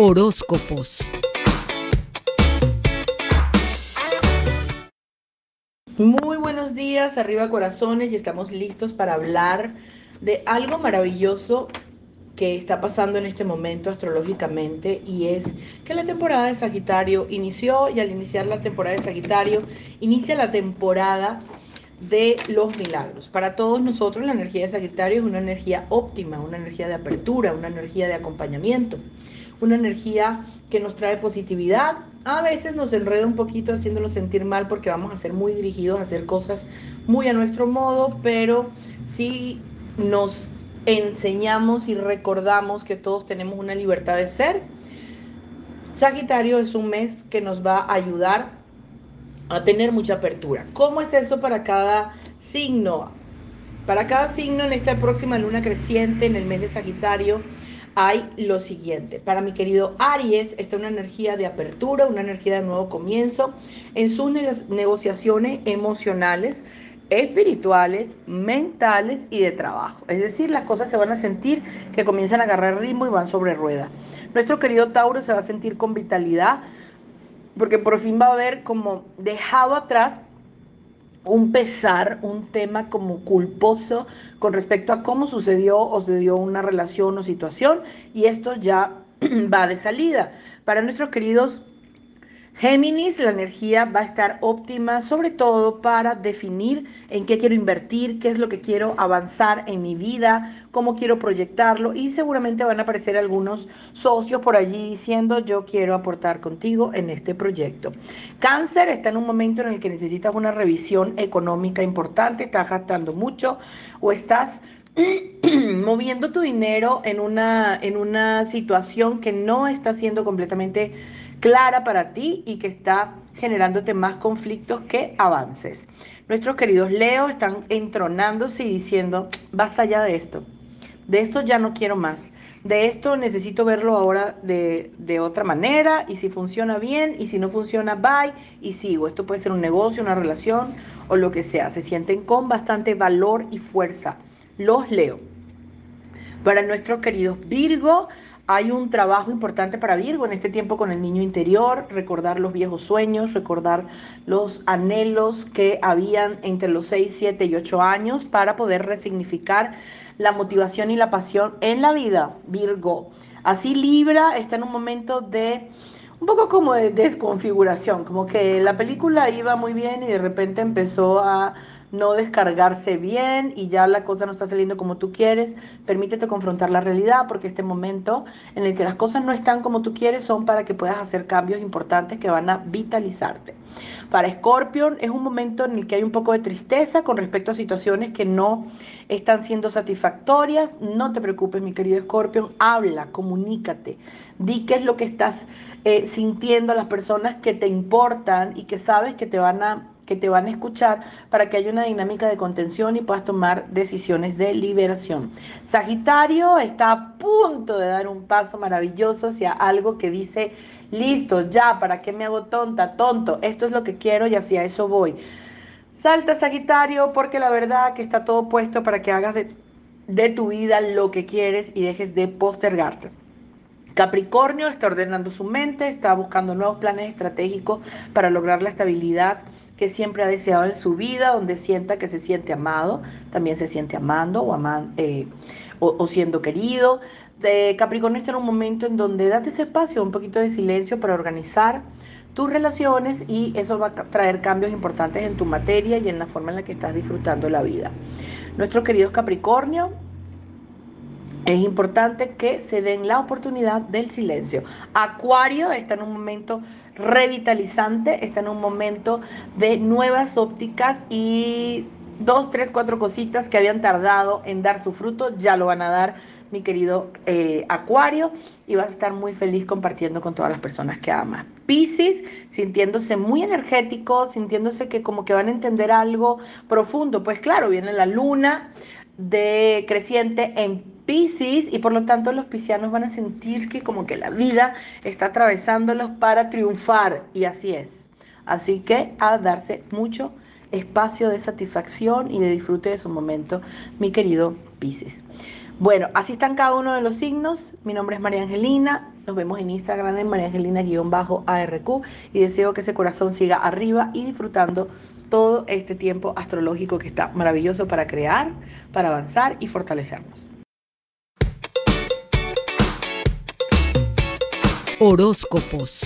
Horóscopos. Muy buenos días, arriba corazones, y estamos listos para hablar de algo maravilloso que está pasando en este momento astrológicamente y es que la temporada de Sagitario inició y al iniciar la temporada de Sagitario inicia la temporada de los milagros. Para todos nosotros la energía de Sagitario es una energía óptima, una energía de apertura, una energía de acompañamiento, una energía que nos trae positividad. A veces nos enreda un poquito haciéndonos sentir mal porque vamos a ser muy dirigidos a hacer cosas muy a nuestro modo, pero sí nos enseñamos y recordamos que todos tenemos una libertad de ser. Sagitario es un mes que nos va a ayudar a tener mucha apertura. ¿Cómo es eso para cada signo? Para cada signo en esta próxima luna creciente, en el mes de Sagitario, hay lo siguiente. Para mi querido Aries, está una energía de apertura, una energía de nuevo comienzo en sus negociaciones emocionales espirituales, mentales y de trabajo. Es decir, las cosas se van a sentir que comienzan a agarrar ritmo y van sobre rueda. Nuestro querido Tauro se va a sentir con vitalidad porque por fin va a haber como dejado atrás un pesar, un tema como culposo con respecto a cómo sucedió o se dio una relación o situación y esto ya va de salida. Para nuestros queridos Géminis, la energía va a estar óptima, sobre todo para definir en qué quiero invertir, qué es lo que quiero avanzar en mi vida, cómo quiero proyectarlo y seguramente van a aparecer algunos socios por allí diciendo yo quiero aportar contigo en este proyecto. Cáncer está en un momento en el que necesitas una revisión económica importante, estás gastando mucho o estás moviendo tu dinero en una, en una situación que no está siendo completamente clara para ti y que está generándote más conflictos que avances. Nuestros queridos Leo están entronándose y diciendo, basta ya de esto, de esto ya no quiero más, de esto necesito verlo ahora de, de otra manera y si funciona bien y si no funciona, bye y sigo. Esto puede ser un negocio, una relación o lo que sea. Se sienten con bastante valor y fuerza. Los Leo. Para nuestros queridos Virgo, hay un trabajo importante para Virgo en este tiempo con el niño interior, recordar los viejos sueños, recordar los anhelos que habían entre los 6, 7 y 8 años para poder resignificar la motivación y la pasión en la vida, Virgo. Así Libra está en un momento de un poco como de desconfiguración, como que la película iba muy bien y de repente empezó a no descargarse bien y ya la cosa no está saliendo como tú quieres, permítete confrontar la realidad porque este momento en el que las cosas no están como tú quieres son para que puedas hacer cambios importantes que van a vitalizarte. Para Scorpion es un momento en el que hay un poco de tristeza con respecto a situaciones que no están siendo satisfactorias. No te preocupes, mi querido Scorpion, habla, comunícate, di qué es lo que estás eh, sintiendo a las personas que te importan y que sabes que te van a que te van a escuchar para que haya una dinámica de contención y puedas tomar decisiones de liberación. Sagitario está a punto de dar un paso maravilloso hacia algo que dice, listo, ya, ¿para qué me hago tonta, tonto? Esto es lo que quiero y hacia eso voy. Salta Sagitario porque la verdad que está todo puesto para que hagas de, de tu vida lo que quieres y dejes de postergarte. Capricornio está ordenando su mente, está buscando nuevos planes estratégicos para lograr la estabilidad que siempre ha deseado en su vida, donde sienta que se siente amado, también se siente amando o, eh, o, siendo querido. De Capricornio está en un momento en donde date ese espacio, un poquito de silencio para organizar tus relaciones y eso va a traer cambios importantes en tu materia y en la forma en la que estás disfrutando la vida. Nuestros queridos Capricornio, es importante que se den la oportunidad del silencio. Acuario está en un momento revitalizante, está en un momento de nuevas ópticas y dos, tres, cuatro cositas que habían tardado en dar su fruto, ya lo van a dar mi querido eh, Acuario y vas a estar muy feliz compartiendo con todas las personas que amas. Piscis, sintiéndose muy energético, sintiéndose que como que van a entender algo profundo. Pues claro, viene la luna de creciente en Piscis y por lo tanto los piscianos van a sentir que como que la vida está atravesándolos para triunfar y así es. Así que a darse mucho espacio de satisfacción y de disfrute de su momento, mi querido Piscis. Bueno, así están cada uno de los signos. Mi nombre es María Angelina. Nos vemos en Instagram en María Angelina-ARQ y deseo que ese corazón siga arriba y disfrutando todo este tiempo astrológico que está maravilloso para crear, para avanzar y fortalecernos. Horóscopos